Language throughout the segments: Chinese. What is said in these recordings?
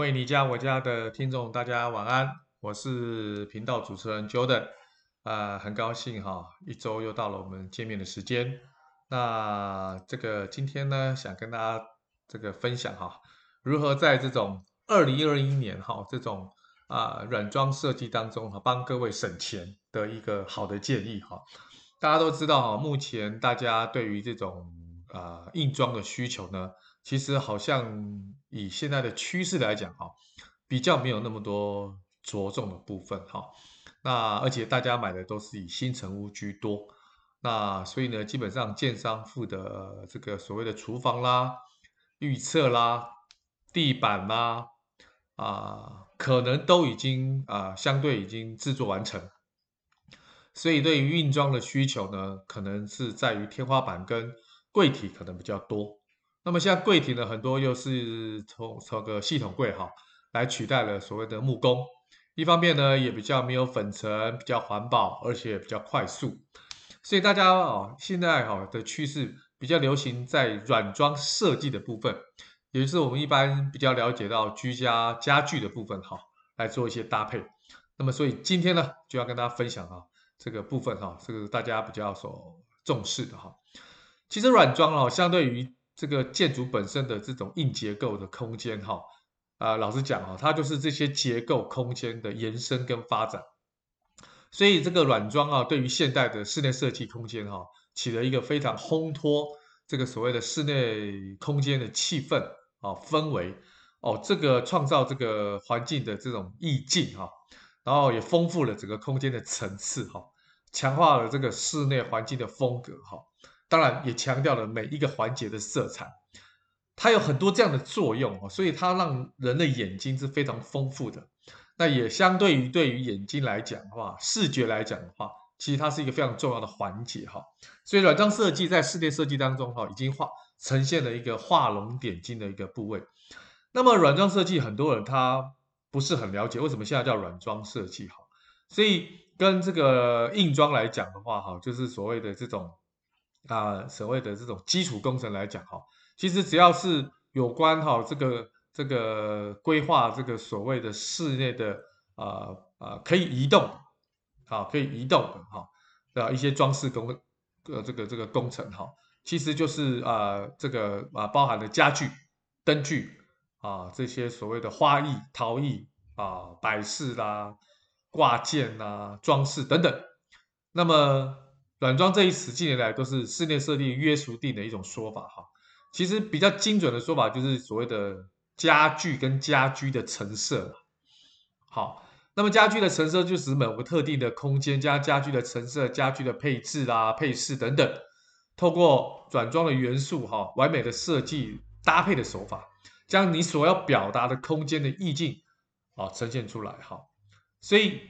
为你家我家的听众，大家晚安，我是频道主持人 Jordan，啊、呃，很高兴哈，一周又到了我们见面的时间。那这个今天呢，想跟大家这个分享哈，如何在这种二零二一年哈这种啊软装设计当中哈，帮各位省钱的一个好的建议哈。大家都知道哈，目前大家对于这种啊硬装的需求呢。其实好像以现在的趋势来讲，哈，比较没有那么多着重的部分，哈。那而且大家买的都是以新成屋居多，那所以呢，基本上建商付的这个所谓的厨房啦、预测啦、地板啦，啊，可能都已经啊相对已经制作完成。所以对于硬装的需求呢，可能是在于天花板跟柜体可能比较多。那么像柜体呢，很多又是从从个系统柜哈来取代了所谓的木工，一方面呢也比较没有粉尘，比较环保，而且比较快速。所以大家啊现在哈的趋势比较流行在软装设计的部分，也就是我们一般比较了解到居家家具的部分哈来做一些搭配。那么所以今天呢就要跟大家分享啊这个部分哈，这个大家比较所重视的哈。其实软装哦相对于这个建筑本身的这种硬结构的空间，哈，啊，老实讲哈，它就是这些结构空间的延伸跟发展。所以这个软装啊，对于现代的室内设计空间哈，起了一个非常烘托这个所谓的室内空间的气氛啊氛围哦，这个创造这个环境的这种意境哈，然后也丰富了整个空间的层次哈，强化了这个室内环境的风格哈。当然也强调了每一个环节的色彩，它有很多这样的作用，所以它让人的眼睛是非常丰富的。那也相对于对于眼睛来讲的话，视觉来讲的话，其实它是一个非常重要的环节哈。所以软装设计在室内设计当中哈，已经画呈现了一个画龙点睛的一个部位。那么软装设计很多人他不是很了解，为什么现在叫软装设计哈？所以跟这个硬装来讲的话哈，就是所谓的这种。啊，所谓的这种基础工程来讲哈，其实只要是有关哈这个这个规划这个所谓的室内的啊啊可以移动，啊可以移动的哈的一些装饰工呃这个这个工程哈，其实就是啊这个啊包含的家具、灯具啊这些所谓的花艺、陶艺啊摆饰啦、挂件呐、装饰等等，那么。软装这一词近年来都是室内设计约束定的一种说法哈，其实比较精准的说法就是所谓的家具跟家居的陈设。好，那么家居的陈设就是某个特定的空间加家具的陈设、家具的配置啦、配饰等等，透过软装的元素哈，完美的设计搭配的手法，将你所要表达的空间的意境啊呈现出来哈。所以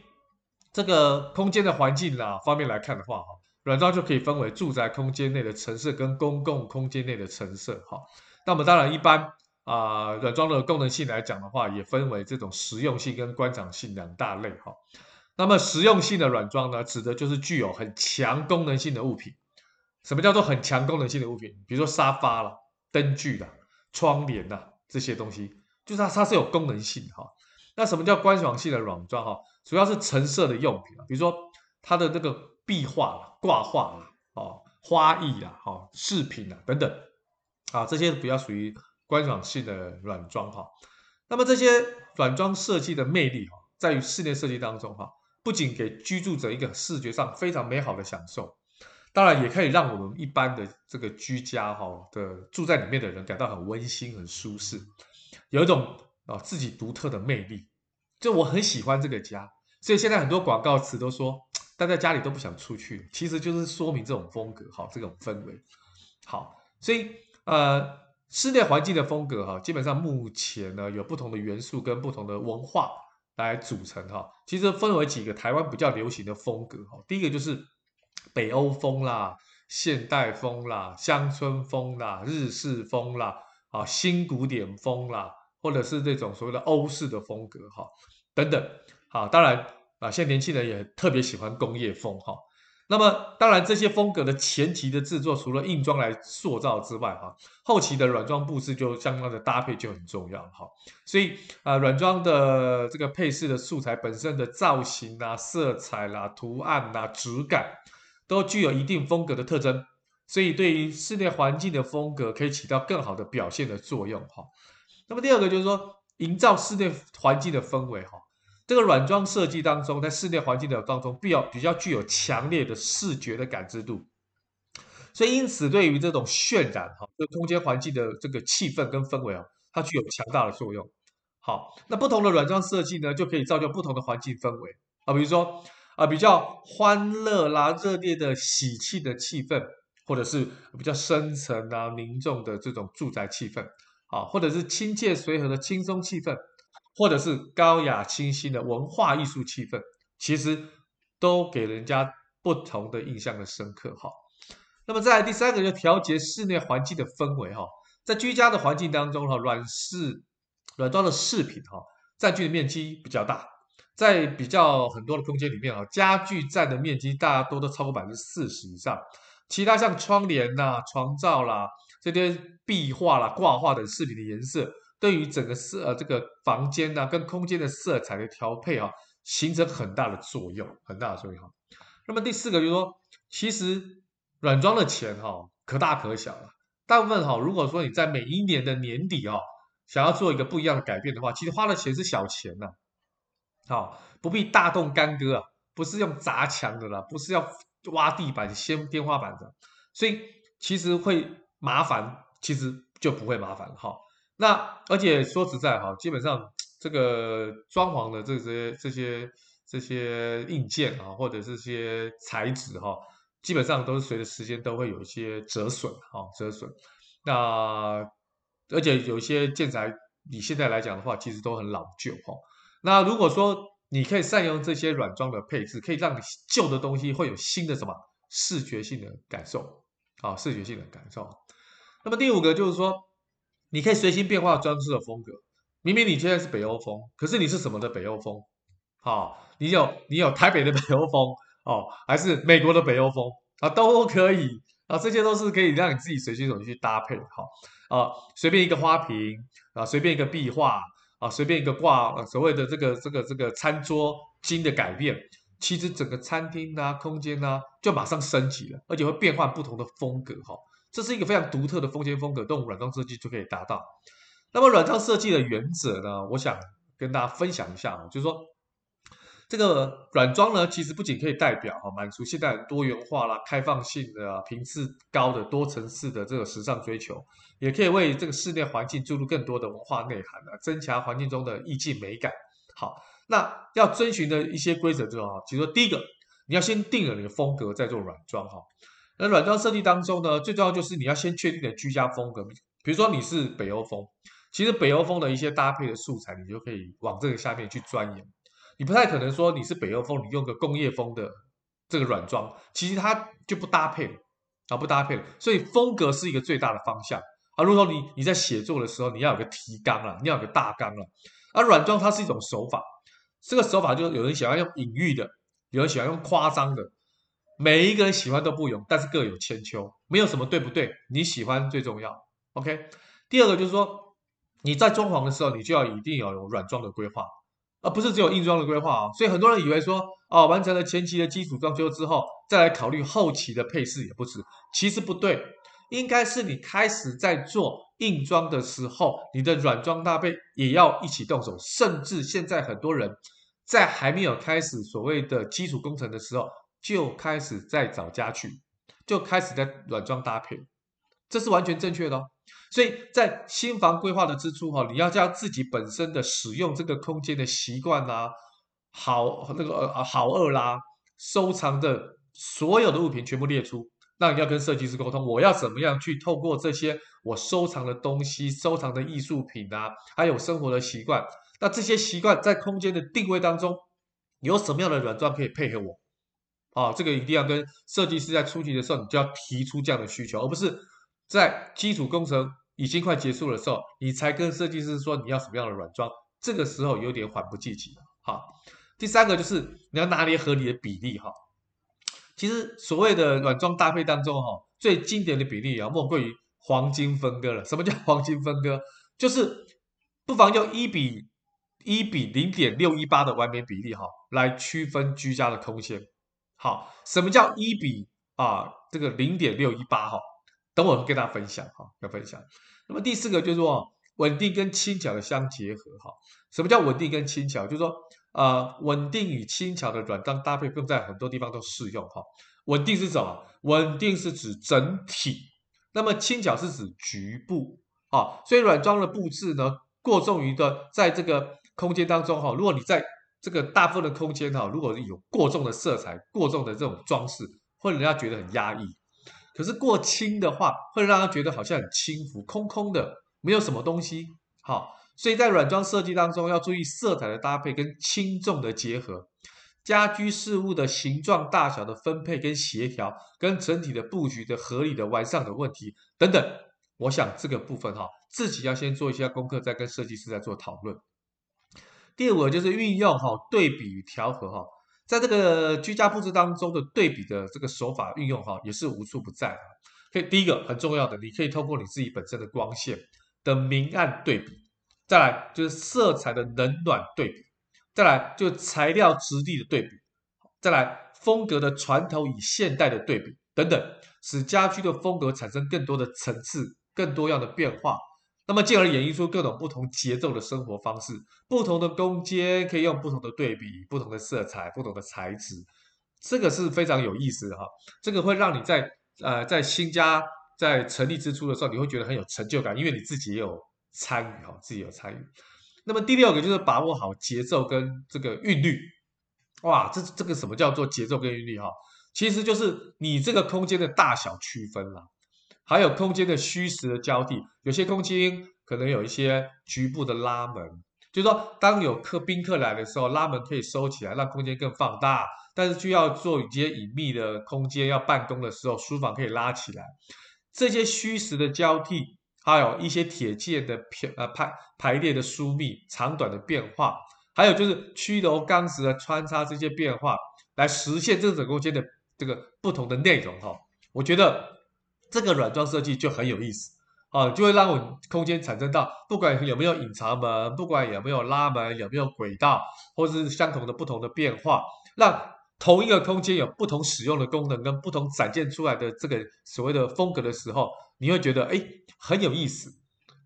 这个空间的环境啦方面来看的话哈。软装就可以分为住宅空间内的陈设跟公共空间内的陈设，哈。那么当然一般啊，软装的功能性来讲的话，也分为这种实用性跟观赏性两大类，哈。那么实用性的软装呢，指的就是具有很强功能性的物品。什么叫做很强功能性的物品？比如说沙发了、灯具啦、窗帘呐这些东西，就是它它是有功能性的，哈。那什么叫观赏性的软装？哈，主要是陈设的用品，比如说它的这个。壁画了、挂画了、哦，花艺啦、哈、饰品啦等等，啊，这些比较属于观赏性的软装哈。那么这些软装设计的魅力哈，在于室内设计当中哈，不仅给居住者一个视觉上非常美好的享受，当然也可以让我们一般的这个居家哈的住在里面的人感到很温馨、很舒适，有一种啊自己独特的魅力。就我很喜欢这个家，所以现在很多广告词都说。待在家里都不想出去，其实就是说明这种风格，好，这种氛围，好，所以呃，室内环境的风格哈，基本上目前呢有不同的元素跟不同的文化来组成哈，其实分为几个台湾比较流行的风格哈，第一个就是北欧风啦、现代风啦、乡村风啦、日式风啦、啊新古典风啦，或者是这种所谓的欧式的风格哈，等等，好，当然。啊，现在年轻人也特别喜欢工业风哈。那么，当然这些风格的前期的制作，除了硬装来塑造之外，哈，后期的软装布置就相关的搭配就很重要，哈。所以啊，软装的这个配饰的素材本身的造型啊、色彩啦、图案呐、质感，都具有一定风格的特征，所以对于室内环境的风格可以起到更好的表现的作用，哈。那么第二个就是说，营造室内环境的氛围，哈。这个软装设计当中，在室内环境的当中，比较比较具有强烈的视觉的感知度，所以因此对于这种渲染哈，这空间环境的这个气氛跟氛围啊，它具有强大的作用。好，那不同的软装设计呢，就可以造就不同的环境氛围啊，比如说啊，比较欢乐啦、热烈的喜气的气氛，或者是比较深沉啊、凝重的这种住宅气氛啊，或者是亲切随和的轻松气氛。或者是高雅清新的文化艺术气氛，其实都给人家不同的印象的深刻哈。那么在第三个，就调节室内环境的氛围哈，在居家的环境当中哈，软饰软装的饰品哈，占据的面积比较大，在比较很多的空间里面啊，家具占的面积大多都超过百分之四十以上，其他像窗帘呐、床罩啦、这些壁画啦、挂画等饰品的颜色。对于整个色呃这个房间呢、啊，跟空间的色彩的调配啊，形成很大的作用，很大的作用。那么第四个就是说，其实软装的钱哈可大可小了。大部分哈，如果说你在每一年的年底啊，想要做一个不一样的改变的话，其实花的钱是小钱呐，好，不必大动干戈啊，不是用砸墙的啦，不是要挖地板掀天花板的，所以其实会麻烦，其实就不会麻烦哈。那而且说实在哈，基本上这个装潢的这些这些这些硬件啊，或者这些材质哈，基本上都是随着时间都会有一些折损哈，折损。那而且有一些建材，你现在来讲的话，其实都很老旧哈。那如果说你可以善用这些软装的配置，可以让你旧的东西会有新的什么视觉性的感受啊，视觉性的感受。那么第五个就是说。你可以随心变化装饰的风格，明明你现在是北欧风，可是你是什么的北欧风？好、你有你有台北的北欧风哦，还是美国的北欧风啊？都可以啊，这些都是可以让你自己随心所欲去搭配好啊，随便一个花瓶啊，随便一个壁画啊，随便一个挂、啊、所谓的这个这个这个餐桌巾的改变，其实整个餐厅呐、空间呐、就马上升级了，而且会变换不同的风格哈。这是一个非常独特的空间风格，用软装设计就可以达到。那么软装设计的原则呢？我想跟大家分享一下，就是说，这个软装呢，其实不仅可以代表哈满足现代多元化啦、开放性的、频次高的多层次的这个时尚追求，也可以为这个室内环境注入更多的文化内涵啊，增强环境中的意境美感。好，那要遵循的一些规则就是哈，比如说第一个，你要先定了你的风格，再做软装哈。那软装设计当中呢，最重要就是你要先确定的居家风格。比如说你是北欧风，其实北欧风的一些搭配的素材，你就可以往这个下面去钻研。你不太可能说你是北欧风，你用个工业风的这个软装，其实它就不搭配了啊，不搭配了。所以风格是一个最大的方向啊。如果说你你在写作的时候，你要有个提纲啊，你要有个大纲啊。而软装它是一种手法，这个手法就有人喜欢用隐喻的，有人喜欢用夸张的。每一个人喜欢都不一样，但是各有千秋，没有什么对不对，你喜欢最重要。OK，第二个就是说，你在装潢的时候，你就要一定要有软装的规划，而不是只有硬装的规划啊。所以很多人以为说，哦，完成了前期的基础装修之后，再来考虑后期的配饰也不迟。其实不对，应该是你开始在做硬装的时候，你的软装搭配也要一起动手。甚至现在很多人在还没有开始所谓的基础工程的时候，就开始在找家具，就开始在软装搭配，这是完全正确的哦。所以在新房规划的之初哈，你要将自己本身的使用这个空间的习惯啦，好那个呃好恶啦，收藏的所有的物品全部列出。那你要跟设计师沟通，我要怎么样去透过这些我收藏的东西、收藏的艺术品啊，还有生活的习惯，那这些习惯在空间的定位当中，有什么样的软装可以配合我？啊，这个一定要跟设计师在初期的时候，你就要提出这样的需求，而不是在基础工程已经快结束的时候，你才跟设计师说你要什么样的软装，这个时候有点缓不济急。好，第三个就是你要拿捏合理的比例哈。其实所谓的软装搭配当中，哈，最经典的比例啊，莫过于黄金分割了。什么叫黄金分割？就是不妨用一比一比零点六一八的完美比例，哈，来区分居家的空间。好，什么叫一比啊？这个零点六一八，哈，等我跟大家分享，哈，要分享。那么第四个就是说，稳定跟轻巧的相结合，哈。什么叫稳定跟轻巧？就是说，呃，稳定与轻巧的软装搭配，更在很多地方都适用，哈。稳定是什么？稳定是指整体，那么轻巧是指局部，啊。所以软装的布置呢，过重于的，在这个空间当中，哈，如果你在这个大部分的空间哈，如果有过重的色彩、过重的这种装饰，会让人家觉得很压抑；可是过轻的话，会让他觉得好像很轻浮、空空的，没有什么东西。好，所以在软装设计当中，要注意色彩的搭配跟轻重的结合，家居事物的形状大小的分配跟协调，跟整体的布局的合理的完善的问题等等。我想这个部分哈，自己要先做一下功课，再跟设计师再做讨论。第五个就是运用哈对比与调和哈，在这个居家布置当中的对比的这个手法运用哈，也是无处不在。可以第一个很重要的，你可以透过你自己本身的光线的明暗对比，再来就是色彩的冷暖对比，再来就材料质地的对比，再来风格的传统与现代的对比等等，使家居的风格产生更多的层次、更多样的变化。那么进而演绎出各种不同节奏的生活方式，不同的空间可以用不同的对比、不同的色彩、不同的材质，这个是非常有意思的哈。这个会让你在呃在新家在成立之初的时候，你会觉得很有成就感，因为你自己也有参与哈，自己有参与。那么第六个就是把握好节奏跟这个韵律，哇，这这个什么叫做节奏跟韵律哈？其实就是你这个空间的大小区分了。还有空间的虚实的交替，有些空间可能有一些局部的拉门，就是说，当有客宾客来的时候，拉门可以收起来，让空间更放大。但是需要做一些隐秘的空间，要办公的时候，书房可以拉起来。这些虚实的交替，还有一些铁件的排呃排排列的疏密、长短的变化，还有就是曲楼钢石的穿插这些变化，来实现这整个空间的这个不同的内容哈。我觉得。这个软装设计就很有意思啊，就会让我空间产生到，不管有没有隐藏门，不管有没有拉门，有没有轨道，或是相同的不同的变化，让同一个空间有不同使用的功能跟不同展现出来的这个所谓的风格的时候，你会觉得哎很有意思，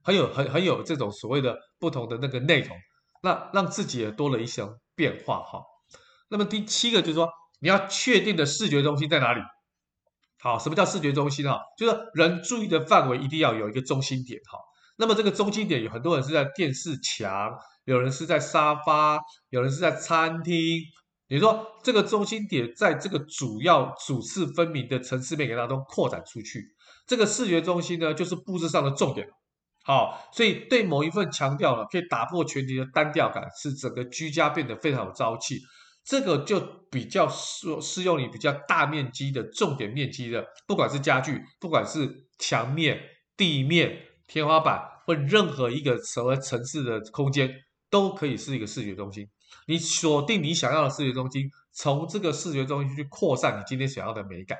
很有很很有这种所谓的不同的那个内容，那让自己也多了一些变化哈。那么第七个就是说，你要确定的视觉中心在哪里？好，什么叫视觉中心哈？就是人注意的范围一定要有一个中心点哈。那么这个中心点有很多人是在电视墙，有人是在沙发，有人是在餐厅。你说这个中心点在这个主要主次分明的层次面给当中扩展出去，这个视觉中心呢就是布置上的重点。好，所以对某一份强调呢，可以打破全局的单调感，使整个居家变得非常有朝气。这个就比较适适用于比较大面积的重点面积的，不管是家具，不管是墙面、地面、天花板或任何一个什么层次的空间，都可以是一个视觉中心。你锁定你想要的视觉中心，从这个视觉中心去扩散你今天想要的美感。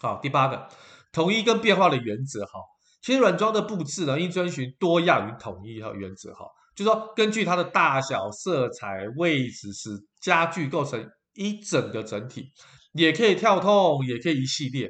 好，第八个，统一跟变化的原则哈。其实软装的布置呢，应遵循多样与统一哈原则哈。就是说，根据它的大小、色彩、位置，使家具构成一整个整体，也可以跳痛，也可以一系列。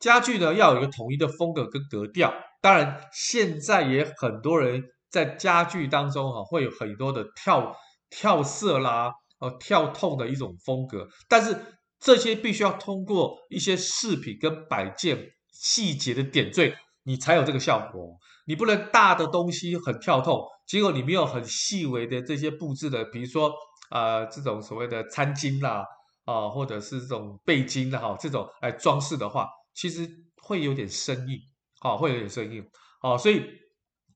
家具呢，要有一个统一的风格跟格调。当然，现在也很多人在家具当中哈，会有很多的跳跳色啦，呃，跳痛的一种风格。但是这些必须要通过一些饰品跟摆件细节的点缀，你才有这个效果。你不能大的东西很跳痛。结果你没有很细微的这些布置的，比如说呃这种所谓的餐巾啦啊、或者是这种背巾啦哈，这种来装饰的话，其实会有点生硬，好、哦，会有点生硬，好、所以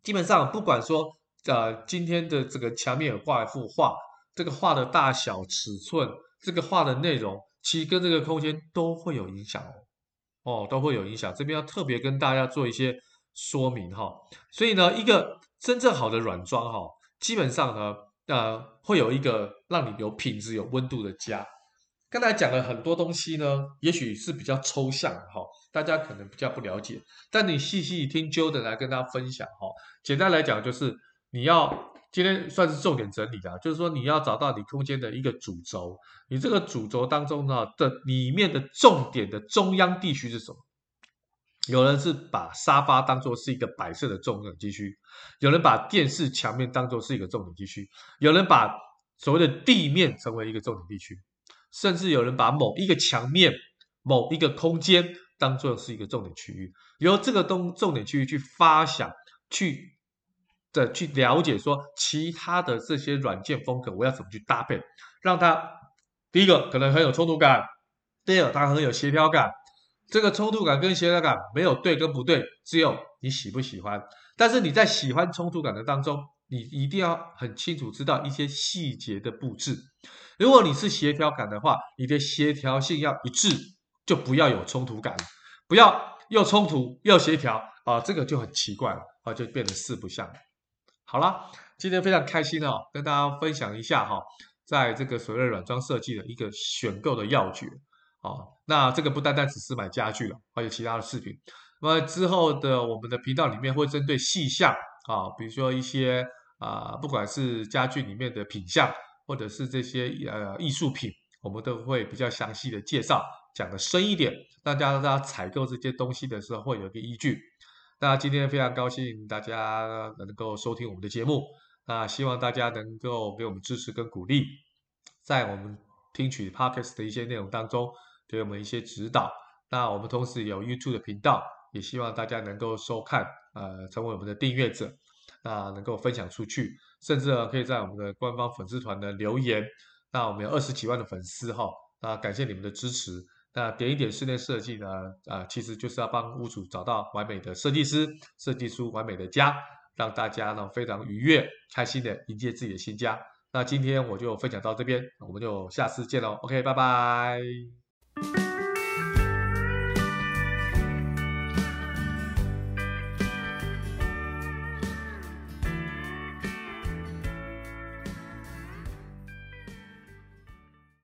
基本上不管说呃今天的这个墙面有挂一幅画，这个画的大小尺寸，这个画的内容，其实跟这个空间都会有影响哦，哦都会有影响，这边要特别跟大家做一些说明哈、所以呢一个。真正好的软装哈，基本上呢，呃，会有一个让你有品质、有温度的家。刚才讲了很多东西呢，也许是比较抽象哈，大家可能比较不了解。但你细细听 Jordan 来跟大家分享哈，简单来讲就是你要今天算是重点整理的，就是说你要找到你空间的一个主轴，你这个主轴当中呢的里面的重点的中央地区是什么？有人是把沙发当做是一个摆设的重点地区，有人把电视墙面当做是一个重点地区，有人把所谓的地面成为一个重点地区，甚至有人把某一个墙面、某一个空间当做是一个重点区域，由这个东重点区域去发想、去的去了解，说其他的这些软件风格我要怎么去搭配，让它第一个可能很有冲突感，第二它很有协调感。这个冲突感跟协调感没有对跟不对，只有你喜不喜欢。但是你在喜欢冲突感的当中，你一定要很清楚知道一些细节的布置。如果你是协调感的话，你的协调性要一致，就不要有冲突感，不要又冲突又协调啊，这个就很奇怪了啊，就变得四不像。好了，今天非常开心哦，跟大家分享一下哈，在这个所谓的软装设计的一个选购的要诀。哦，那这个不单单只是买家具了，还有其他的饰品。那么之后的我们的频道里面会针对细项啊，比如说一些啊，不管是家具里面的品项，或者是这些呃艺术品，我们都会比较详细的介绍，讲的深一点，让大家大家采购这些东西的时候会有一个依据。那今天非常高兴大家能够收听我们的节目，那希望大家能够给我们支持跟鼓励，在我们听取 Podcast 的一些内容当中。给我们一些指导。那我们同时有 YouTube 的频道，也希望大家能够收看，呃，成为我们的订阅者，那能够分享出去，甚至可以在我们的官方粉丝团的留言。那我们有二十几万的粉丝哈，那感谢你们的支持。那点一点室内设计呢，啊、呃，其实就是要帮屋主找到完美的设计师，设计出完美的家，让大家呢非常愉悦、开心的迎接自己的新家。那今天我就分享到这边，我们就下次见喽。OK，拜拜。Música